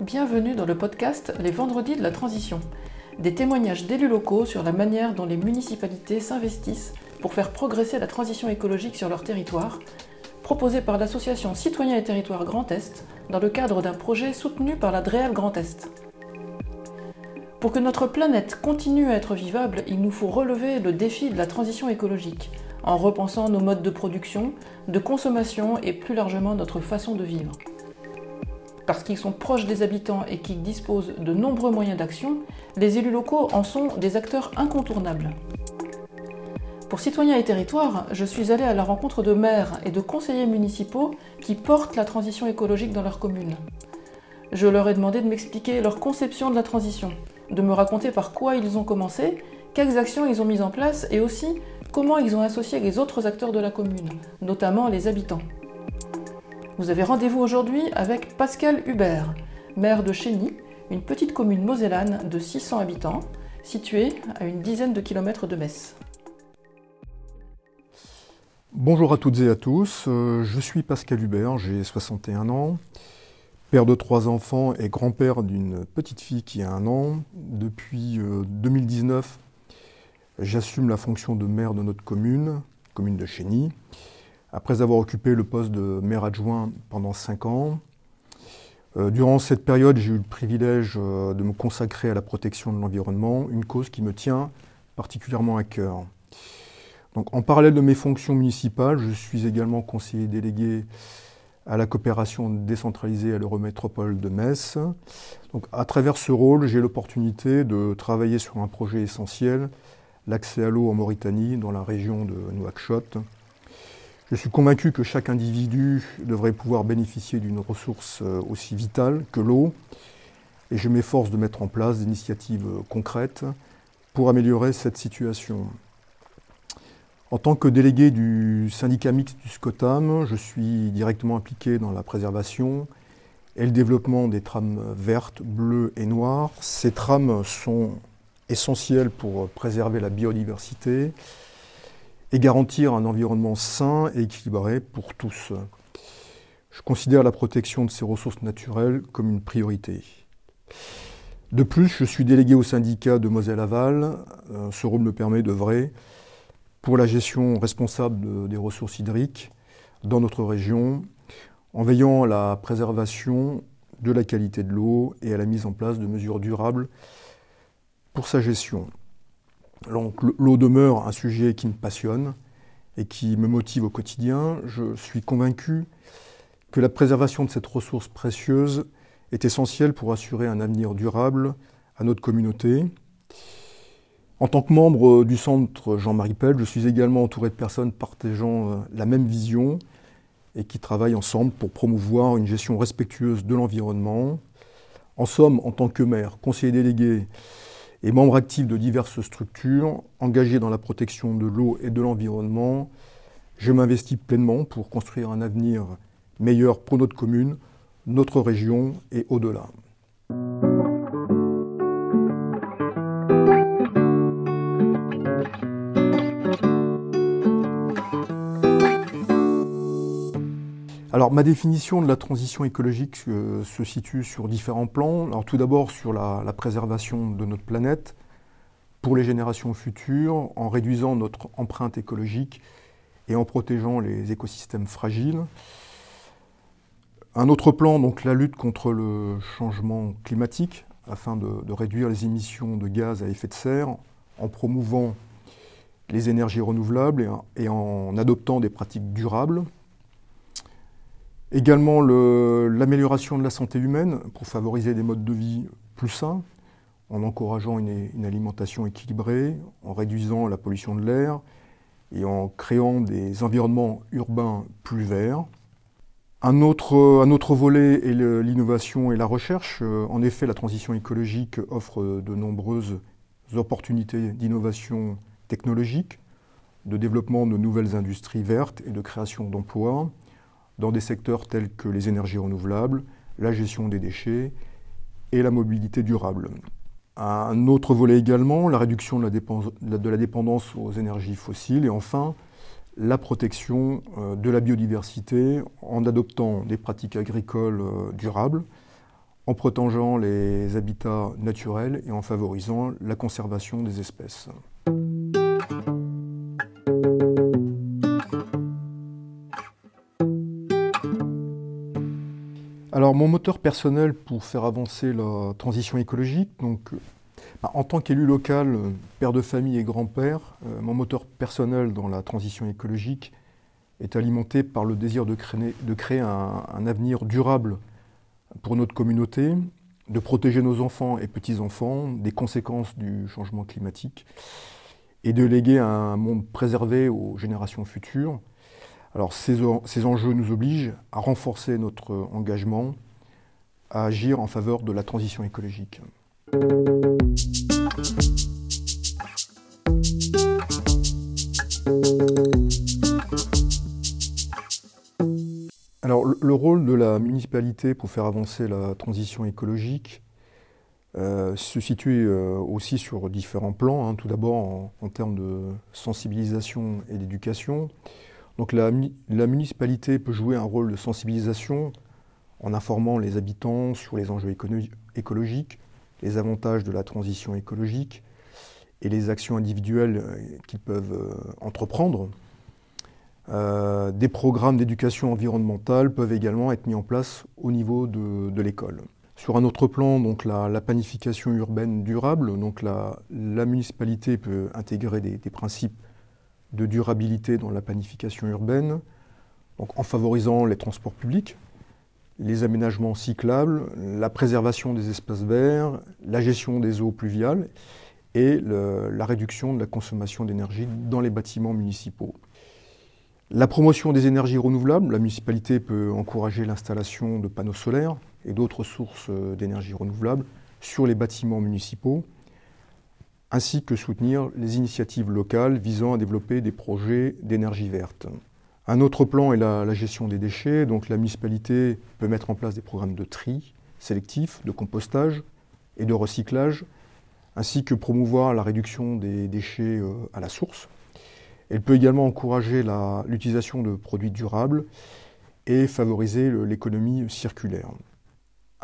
Bienvenue dans le podcast Les Vendredis de la Transition. Des témoignages d'élus locaux sur la manière dont les municipalités s'investissent pour faire progresser la transition écologique sur leur territoire, proposé par l'association Citoyens et Territoires Grand Est dans le cadre d'un projet soutenu par la DREAL Grand Est. Pour que notre planète continue à être vivable, il nous faut relever le défi de la transition écologique en repensant nos modes de production, de consommation et plus largement notre façon de vivre. Parce qu'ils sont proches des habitants et qu'ils disposent de nombreux moyens d'action, les élus locaux en sont des acteurs incontournables. Pour Citoyens et Territoires, je suis allée à la rencontre de maires et de conseillers municipaux qui portent la transition écologique dans leur commune. Je leur ai demandé de m'expliquer leur conception de la transition, de me raconter par quoi ils ont commencé, quelles actions ils ont mises en place et aussi comment ils ont associé les autres acteurs de la commune, notamment les habitants. Vous avez rendez-vous aujourd'hui avec Pascal Hubert, maire de Chény, une petite commune mosellane de 600 habitants, située à une dizaine de kilomètres de Metz. Bonjour à toutes et à tous, euh, je suis Pascal Hubert, j'ai 61 ans, père de trois enfants et grand-père d'une petite fille qui a un an. Depuis 2019, euh, j'assume la fonction de maire de notre commune, commune de Chény. Après avoir occupé le poste de maire adjoint pendant cinq ans, euh, durant cette période, j'ai eu le privilège euh, de me consacrer à la protection de l'environnement, une cause qui me tient particulièrement à cœur. Donc, en parallèle de mes fonctions municipales, je suis également conseiller délégué à la coopération décentralisée à l'Eurométropole de Metz. Donc, à travers ce rôle, j'ai l'opportunité de travailler sur un projet essentiel, l'accès à l'eau en Mauritanie, dans la région de Nouakchott, je suis convaincu que chaque individu devrait pouvoir bénéficier d'une ressource euh, aussi vitale que l'eau, et je m'efforce de mettre en place des initiatives concrètes pour améliorer cette situation. En tant que délégué du syndicat mixte du SCOTAM, je suis directement impliqué dans la préservation et le développement des trames vertes, bleues et noires. Ces trames sont essentielles pour préserver la biodiversité, et garantir un environnement sain et équilibré pour tous. Je considère la protection de ces ressources naturelles comme une priorité. De plus, je suis délégué au syndicat de Moselle-Aval. Euh, ce rôle me permet d'œuvrer pour la gestion responsable des ressources hydriques dans notre région, en veillant à la préservation de la qualité de l'eau et à la mise en place de mesures durables pour sa gestion l'eau demeure un sujet qui me passionne et qui me motive au quotidien. Je suis convaincu que la préservation de cette ressource précieuse est essentielle pour assurer un avenir durable à notre communauté. En tant que membre du centre Jean-Marie Pell, je suis également entouré de personnes partageant euh, la même vision et qui travaillent ensemble pour promouvoir une gestion respectueuse de l'environnement. En somme, en tant que maire, conseiller délégué et membre actif de diverses structures engagées dans la protection de l'eau et de l'environnement, je m'investis pleinement pour construire un avenir meilleur pour notre commune, notre région et au-delà. Ma définition de la transition écologique euh, se situe sur différents plans. Tout d'abord sur la, préservation de notre planète pour les générations futures, en réduisant notre empreinte écologique et en protégeant les écosystèmes fragiles. Un autre plan, donc la lutte contre le changement climatique, afin de réduire les émissions de gaz à effet de serre, en promouvant les énergies renouvelables et en adoptant des pratiques durables Également l'amélioration de la santé humaine pour favoriser des modes de vie plus sains, en encourageant une, alimentation équilibrée, en réduisant la pollution de l'air et en créant des environnements urbains plus verts. Un autre, un autre volet est l'innovation et la recherche. En effet, la transition écologique offre de nombreuses opportunités d'innovation technologique, de développement de nouvelles industries vertes et de création d'emplois dans des secteurs tels que les énergies renouvelables, la gestion des déchets et la mobilité durable. Un autre volet également, la réduction de la, dépendance aux énergies fossiles et enfin la protection euh, de la biodiversité en adoptant des pratiques agricoles euh, durables, en protégeant les habitats naturels et en favorisant la conservation des espèces. Alors mon moteur personnel pour faire avancer la transition écologique, donc bah, en tant qu'élu local, père de famille et grand-père, euh, mon moteur personnel dans la transition écologique est alimenté par le désir de créer, un, avenir durable pour notre communauté, de protéger nos enfants et petits-enfants des conséquences du changement climatique et de léguer un monde préservé aux générations futures. Alors ces, ces enjeux nous obligent à renforcer notre engagement, à agir en faveur de la transition écologique. Alors le rôle de la municipalité pour faire avancer la transition écologique euh, se situe euh, aussi sur différents plans. Hein. Tout d'abord en, termes de sensibilisation et d'éducation. Donc la, la, municipalité peut jouer un rôle de sensibilisation en informant les habitants sur les enjeux écologiques, les avantages de la transition écologique et les actions individuelles euh, qu'ils peuvent euh, entreprendre. Euh, des programmes d'éducation environnementale peuvent également être mis en place au niveau de, l'école. Sur un autre plan, donc la, planification urbaine durable, donc la, municipalité peut intégrer des, principes de durabilité dans la planification urbaine, en favorisant les transports publics, les aménagements cyclables, la préservation des espaces verts, la gestion des eaux pluviales et la réduction de la consommation d'énergie dans les bâtiments municipaux. La promotion des énergies renouvelables, la municipalité peut encourager l'installation de panneaux solaires et d'autres sources d'énergie renouvelable sur les bâtiments municipaux, ainsi que soutenir les initiatives locales visant à développer des projets d'énergie verte. Un autre plan est la, gestion des déchets. Donc la municipalité peut mettre en place des programmes de tri sélectif, de compostage et de recyclage, ainsi que promouvoir la réduction des déchets euh, à la source. Elle peut également encourager l'utilisation de produits durables et favoriser l'économie circulaire.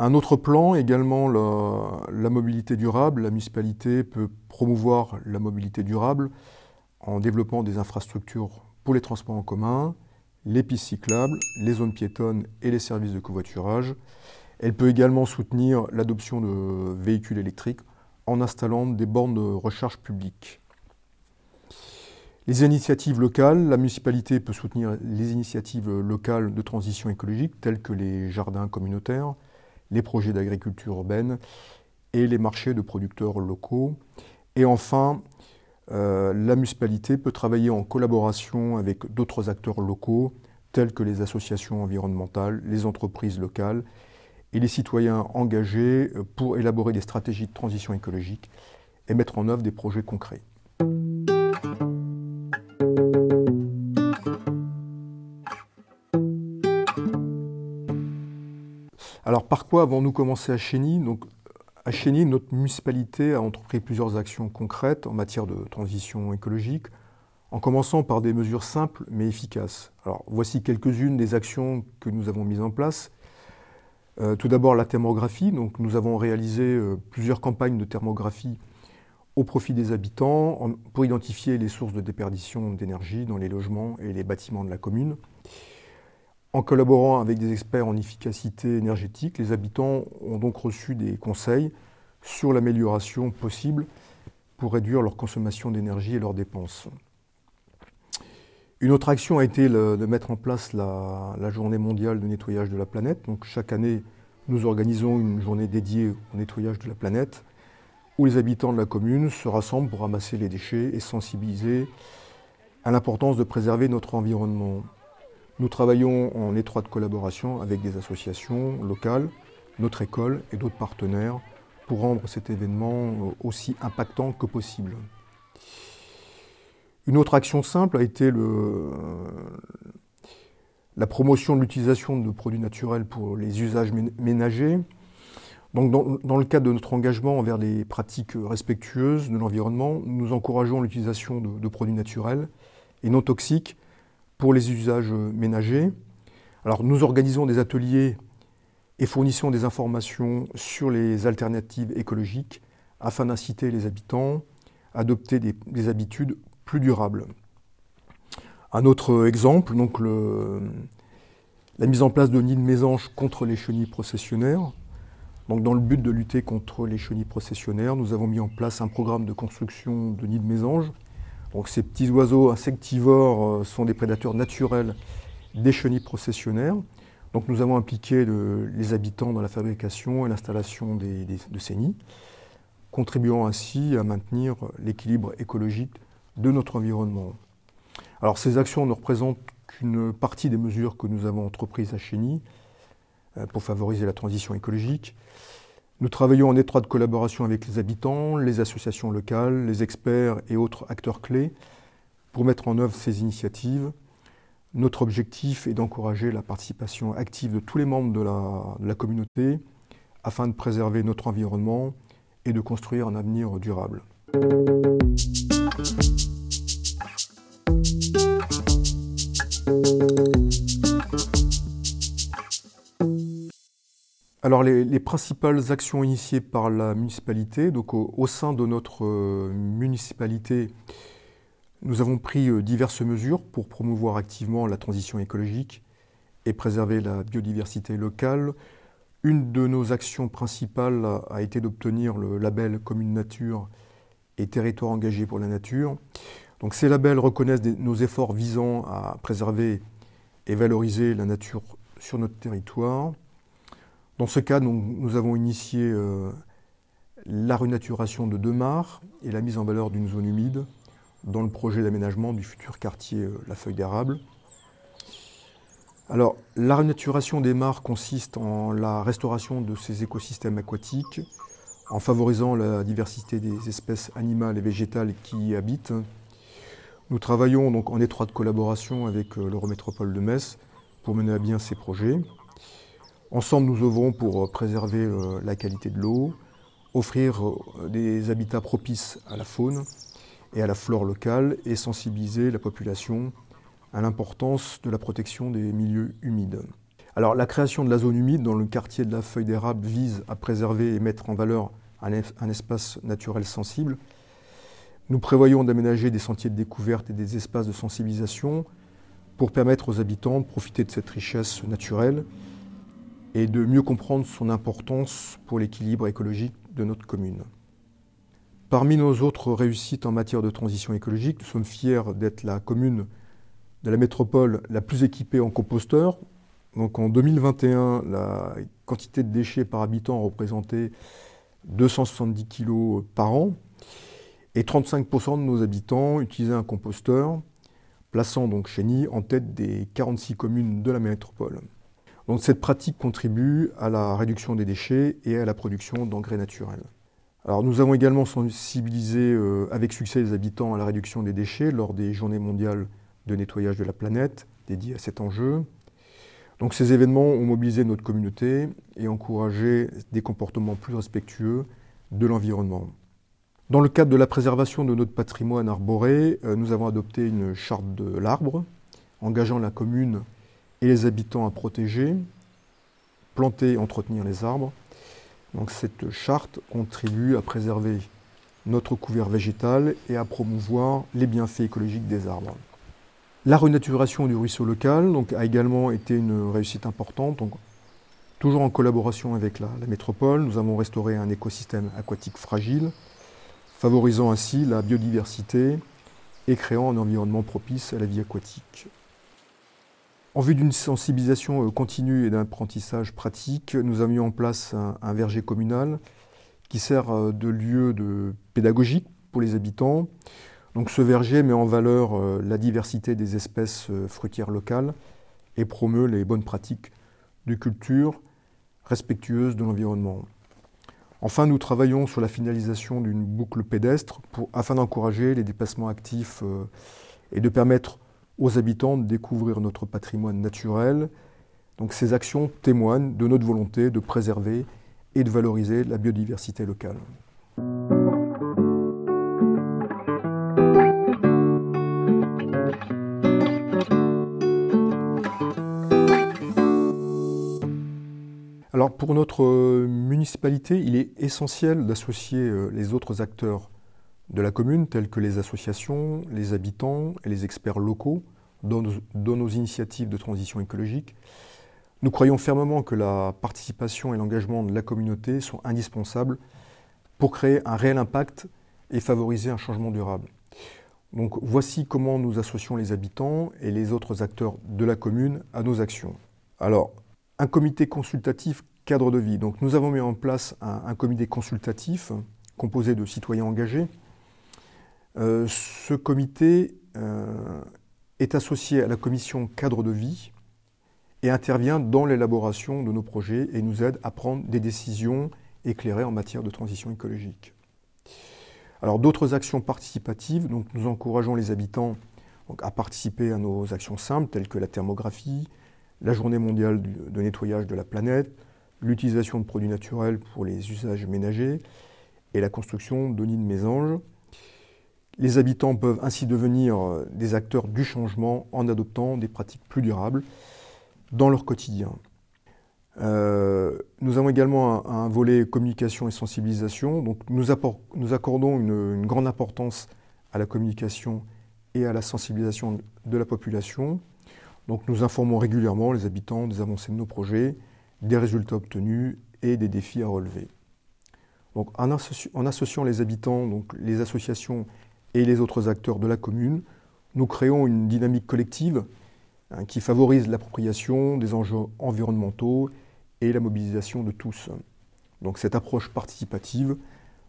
Un autre plan, également la, mobilité durable. La municipalité peut promouvoir la mobilité durable en développant des infrastructures pour les transports en commun, les pistes cyclables, les zones piétonnes et les services de covoiturage. Elle peut également soutenir l'adoption de véhicules électriques en installant des bornes de recharge publiques. Les initiatives locales, la municipalité peut soutenir les initiatives locales de transition écologique telles que les jardins communautaires, les projets d'agriculture urbaine et les marchés de producteurs locaux. Et enfin, euh, la municipalité peut travailler en collaboration avec d'autres acteurs locaux, tels que les associations environnementales, les entreprises locales et les citoyens engagés euh, pour élaborer des stratégies de transition écologique et mettre en œuvre des projets concrets. Alors par quoi avons-nous commencé à Chény? À Chény, notre municipalité a entrepris plusieurs actions concrètes en matière de transition écologique, en commençant par des mesures simples mais efficaces. Alors, voici quelques-unes des actions que nous avons mises en place. Euh, tout d'abord, la thermographie. Donc, nous avons réalisé euh, plusieurs campagnes de thermographie au profit des habitants pour identifier les sources de déperdition d'énergie dans les logements et les bâtiments de la commune. En collaborant avec des experts en efficacité énergétique, les habitants ont donc reçu des conseils sur l'amélioration possible pour réduire leur consommation d'énergie et leurs dépenses. Une autre action a été de mettre en place la, journée mondiale de nettoyage de la planète. Chaque année, nous organisons une journée dédiée au nettoyage de la planète, où les habitants de la commune se rassemblent pour ramasser les déchets et sensibiliser à l'importance de préserver notre environnement. Nous travaillons en étroite collaboration avec des associations locales, notre école et d'autres partenaires pour rendre cet événement aussi impactant que possible. Une autre action simple a été la promotion de l'utilisation de produits naturels pour les usages ménagers. Donc dans, le cadre de notre engagement envers les pratiques respectueuses de l'environnement, nous encourageons l'utilisation de produits naturels et non toxiques pour les usages ménagers. Alors nous organisons des ateliers et fournissons des informations sur les alternatives écologiques afin d'inciter les habitants à adopter des, habitudes plus durables. Un autre exemple, donc la mise en place de nids de mésanges contre les chenilles processionnaires. Donc dans le but de lutter contre les chenilles processionnaires, nous avons mis en place un programme de construction de nids de mésanges donc ces petits oiseaux insectivores euh, sont des prédateurs naturels des chenilles processionnaires. Donc nous avons impliqué les habitants dans la fabrication et l'installation de ces nids, contribuant ainsi à maintenir l'équilibre écologique de notre environnement. Alors ces actions ne représentent qu'une partie des mesures que nous avons entreprises à Chény euh, pour favoriser la transition écologique. Nous travaillons en étroite collaboration avec les habitants, les associations locales, les experts et autres acteurs clés pour mettre en œuvre ces initiatives. Notre objectif est d'encourager la participation active de tous les membres de la, communauté afin de préserver notre environnement et de construire un avenir durable. Alors les, principales actions initiées par la municipalité, donc au, sein de notre euh, municipalité, nous avons pris euh, diverses mesures pour promouvoir activement la transition écologique et préserver la biodiversité locale. Une de nos actions principales a été d'obtenir le label Commune Nature et Territoire engagé pour la nature. Donc ces labels reconnaissent nos efforts visant à préserver et valoriser la nature sur notre territoire. Dans ce cas, nous, avons initié euh, la renaturation de deux mares et la mise en valeur d'une zone humide dans le projet d'aménagement du futur quartier euh, La Feuille d'Érable. Alors, la renaturation des mares consiste en la restauration de ces écosystèmes aquatiques, en favorisant la diversité des espèces animales et végétales qui y habitent. Nous travaillons donc en étroite collaboration avec euh, l'Eurométropole de Metz pour mener à bien ces projets. Ensemble, nous œuvrons pour euh, préserver euh, la qualité de l'eau, offrir euh, des habitats propices à la faune et à la flore locale et sensibiliser la population à l'importance de la protection des milieux humides. Alors la création de la zone humide dans le quartier de la feuille d'érable vise à préserver et mettre en valeur un, espace naturel sensible. Nous prévoyons d'aménager des sentiers de découverte et des espaces de sensibilisation pour permettre aux habitants de profiter de cette richesse naturelle et de mieux comprendre son importance pour l'équilibre écologique de notre commune. Parmi nos autres réussites en matière de transition écologique, nous sommes fiers d'être la commune de la métropole la plus équipée en composteurs. Donc en 2021, la quantité de déchets par habitant représentait 270 kg par an et 35% de nos habitants utilisaient un composteur, plaçant donc en tête des 46 communes de la métropole. Cette pratique contribue à la réduction des déchets et à la production d'engrais naturels. Nous avons également sensibilisé euh, avec succès les habitants à la réduction des déchets lors des journées mondiales de nettoyage de la planète dédiées à cet enjeu. Ces événements ont mobilisé notre communauté et encouragé des comportements plus respectueux de l'environnement. Dans le cadre de la préservation de notre patrimoine arboré, euh, nous avons adopté une charte de l'arbre engageant la commune et les habitants à protéger, planter et entretenir les arbres. Donc cette charte contribue à préserver notre couvert végétal et à promouvoir les bienfaits écologiques des arbres. La renaturation du ruisseau local donc, a également été une réussite importante. Donc, toujours en collaboration avec la, la, métropole, nous avons restauré un écosystème aquatique fragile, favorisant ainsi la biodiversité et créant un environnement propice à la vie aquatique. En vue d'une sensibilisation euh, continue et d'un apprentissage pratique, nous avons mis en place un, verger communal qui sert euh, de lieu de pédagogique pour les habitants. Donc ce verger met en valeur euh, la diversité des espèces fruitières locales et promeut les bonnes pratiques de culture respectueuses de l'environnement. Enfin, nous travaillons sur la finalisation d'une boucle pédestre afin d'encourager les déplacements actifs et de permettre aux habitants de découvrir notre patrimoine naturel. Donc ces actions témoignent de notre volonté de préserver et de valoriser la biodiversité locale. Alors pour notre municipalité, il est essentiel d'associer euh, les autres acteurs de la commune, tels que les associations, les habitants et les experts locaux, dans nos, initiatives de transition écologique. Nous croyons fermement que la participation et l'engagement de la communauté sont indispensables pour créer un réel impact et favoriser un changement durable. Donc voici comment nous associons les habitants et les autres acteurs de la commune à nos actions. Alors, un comité consultatif cadre de vie. Donc nous avons mis en place un, comité consultatif composé de citoyens engagés. Euh, ce comité euh, est associé à la commission cadre de vie et intervient dans l'élaboration de nos projets et nous aide à prendre des décisions éclairées en matière de transition écologique. Alors d'autres actions participatives, nous encourageons les habitants à participer à nos actions simples telles que la thermographie, la journée mondiale de nettoyage de la planète, l'utilisation de produits naturels pour les usages ménagers et la construction de nids de mésanges. Les habitants peuvent ainsi devenir euh, des acteurs du changement en adoptant des pratiques plus durables dans leur quotidien. Euh, nous avons également un, volet communication et sensibilisation. Donc nous, accordons une, grande importance à la communication et à la sensibilisation de la population. Donc nous informons régulièrement les habitants des avancées de nos projets, des résultats obtenus et des défis à relever. Donc en, associant les habitants, donc les associations et les autres acteurs de la commune, nous créons une dynamique collective hein, qui favorise l'appropriation des enjeux environnementaux et la mobilisation de tous. Donc cette approche participative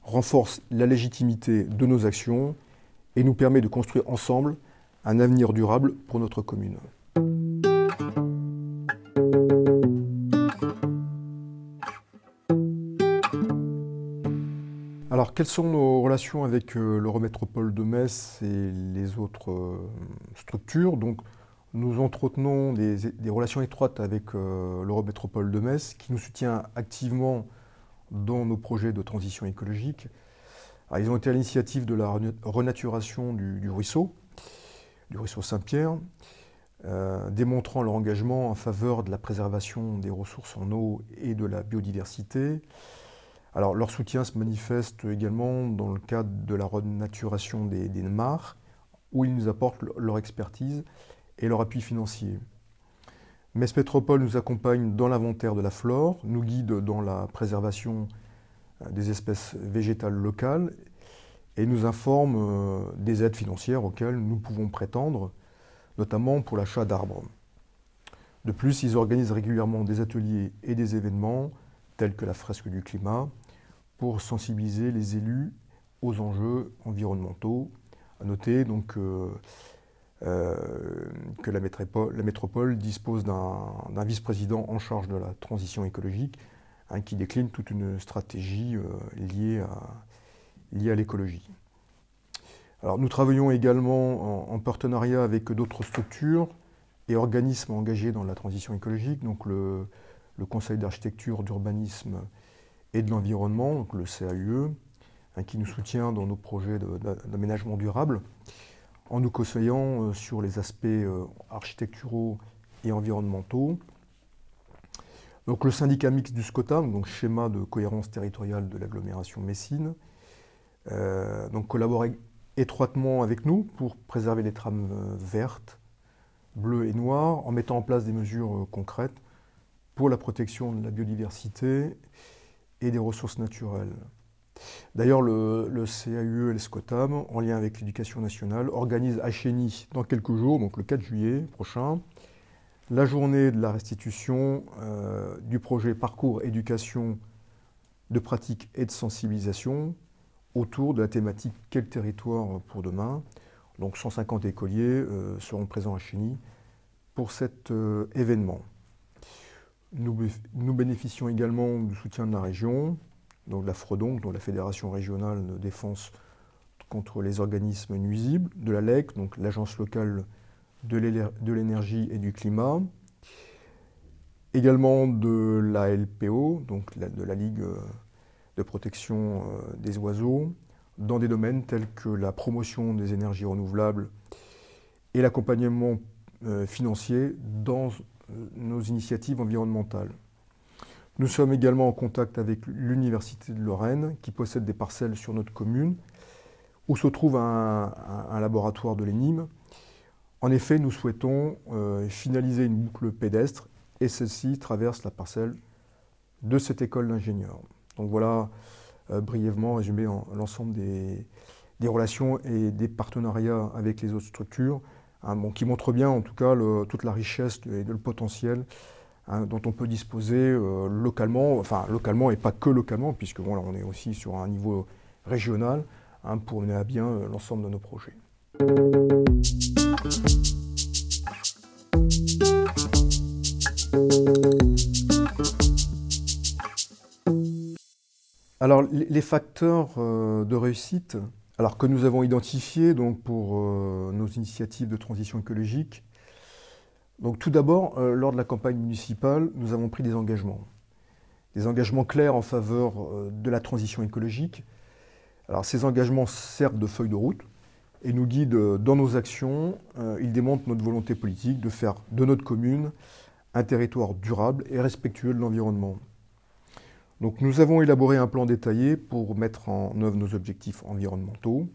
renforce la légitimité de nos actions et nous permet de construire ensemble un avenir durable pour notre commune. Alors, quelles sont nos relations avec euh, l'Eurométropole de Metz et les autres euh, structures? Donc, nous entretenons des, relations étroites avec euh, l'Eurométropole de Metz, qui nous soutient activement dans nos projets de transition écologique. ils ont été à l'initiative de la renaturation du, ruisseau, du ruisseau Saint-Pierre, démontrant leur engagement en faveur de la préservation des ressources en eau et de la biodiversité. Alors leur soutien se manifeste également dans le cadre de la renaturation des, des mares, où ils nous apportent leur expertise et leur appui financier. Metz Métropole nous accompagne dans l'inventaire de la flore, nous guide dans la préservation euh, des espèces végétales locales et nous informe euh, des aides financières auxquelles nous pouvons prétendre, notamment pour l'achat d'arbres. De plus, ils organisent régulièrement des ateliers et des événements tels que la fresque du climat, pour sensibiliser les élus aux enjeux environnementaux. À noter donc euh, euh, que la métropole, dispose d'un vice-président en charge de la transition écologique hein, qui décline toute une stratégie euh, liée à, liée à l'écologie. Alors, nous travaillons également en, partenariat avec d'autres structures et organismes engagés dans la transition écologique, donc le, le Conseil d'architecture, d'urbanisme et de l'environnement, le CAUE, hein, qui nous soutient dans nos projets d'aménagement durable, en nous conseillant euh, sur les aspects euh, architecturaux et environnementaux. Donc le syndicat mixte du SCOTAM, donc schéma de cohérence territoriale de l'agglomération Messine, euh, donc collabore étroitement avec nous pour préserver les trames vertes, bleues et noires, en mettant en place des mesures concrètes pour la protection de la biodiversité et des ressources naturelles. D'ailleurs, le, CAUE et le SCOTAM, en lien avec l'éducation nationale, organisent à Chény, dans quelques jours, donc le 4 juillet prochain, la journée de la restitution euh, du projet Parcours éducation de pratique et de sensibilisation autour de la thématique Quel territoire pour demain? Donc 150 écoliers euh, seront présents à Chény pour cet euh, événement. Nous, bénéficions également du soutien de la région, donc la FREDON, donc la Fédération régionale de défense contre les organismes nuisibles, de la LEC, donc l'Agence locale de l'énergie et du climat, également de la LPO, donc de la Ligue euh, de protection euh, des oiseaux, dans des domaines tels que la promotion des énergies renouvelables et l'accompagnement euh, financier dans nos initiatives environnementales. Nous sommes également en contact avec l'Université de Lorraine, qui possède des parcelles sur notre commune, où se trouve un, laboratoire de l'ENIM. En effet, nous souhaitons euh, finaliser une boucle pédestre, et celle-ci traverse la parcelle de cette école d'ingénieurs. Donc voilà euh, brièvement résumé l'ensemble des, relations et des partenariats avec les autres structures, hein, qui montrent bien en tout cas toute la richesse et le potentiel Hein, dont on peut disposer euh, localement, enfin localement et pas que localement, puisque bon, là, on est aussi sur un niveau régional hein, pour mener à bien euh, l'ensemble de nos projets. Alors les facteurs euh, de réussite alors, que nous avons identifiés donc, pour nos initiatives de transition écologique, tout d'abord, euh, lors de la campagne municipale, nous avons pris des engagements. Des engagements clairs en faveur euh, de la transition écologique. Alors ces engagements servent de feuille de route et nous guident euh, dans nos actions. ils démontrent notre volonté politique de faire de notre commune un territoire durable et respectueux de l'environnement. Nous avons élaboré un plan détaillé pour mettre en œuvre nos objectifs environnementaux.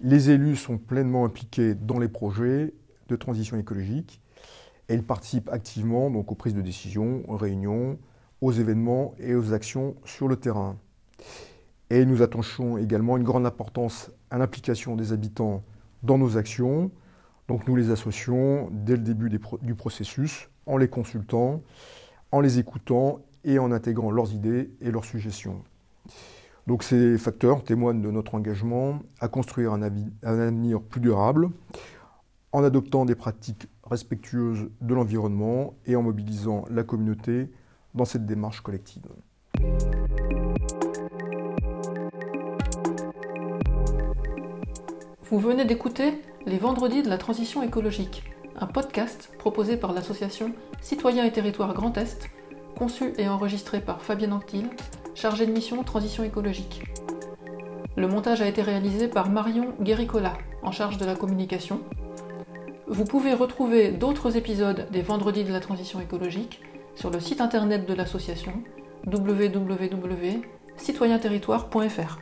Les élus sont pleinement impliqués dans les projets de transition écologique elle participe activement donc, aux prises de décision, aux réunions, aux événements et aux actions sur le terrain. Et nous attachons également une grande importance à l'implication des habitants dans nos actions. Nous les associons dès le début du processus, en les consultant, en les écoutant et en intégrant leurs idées et leurs suggestions. Donc ces facteurs témoignent de notre engagement à construire un, un avenir plus durable en adoptant des pratiques respectueuse de l'environnement et en mobilisant la communauté dans cette démarche collective. Vous venez d'écouter Les Vendredis de la Transition écologique, un podcast proposé par l'association Citoyens et Territoires Grand Est, conçu et enregistré par Fabienne Anctil, chargée de mission Transition écologique. Le montage a été réalisé par Marion Guéricola, en charge de la communication, vous pouvez retrouver d'autres épisodes des Vendredis de la transition écologique sur le site internet de l'association www.citoyenterritoire.fr.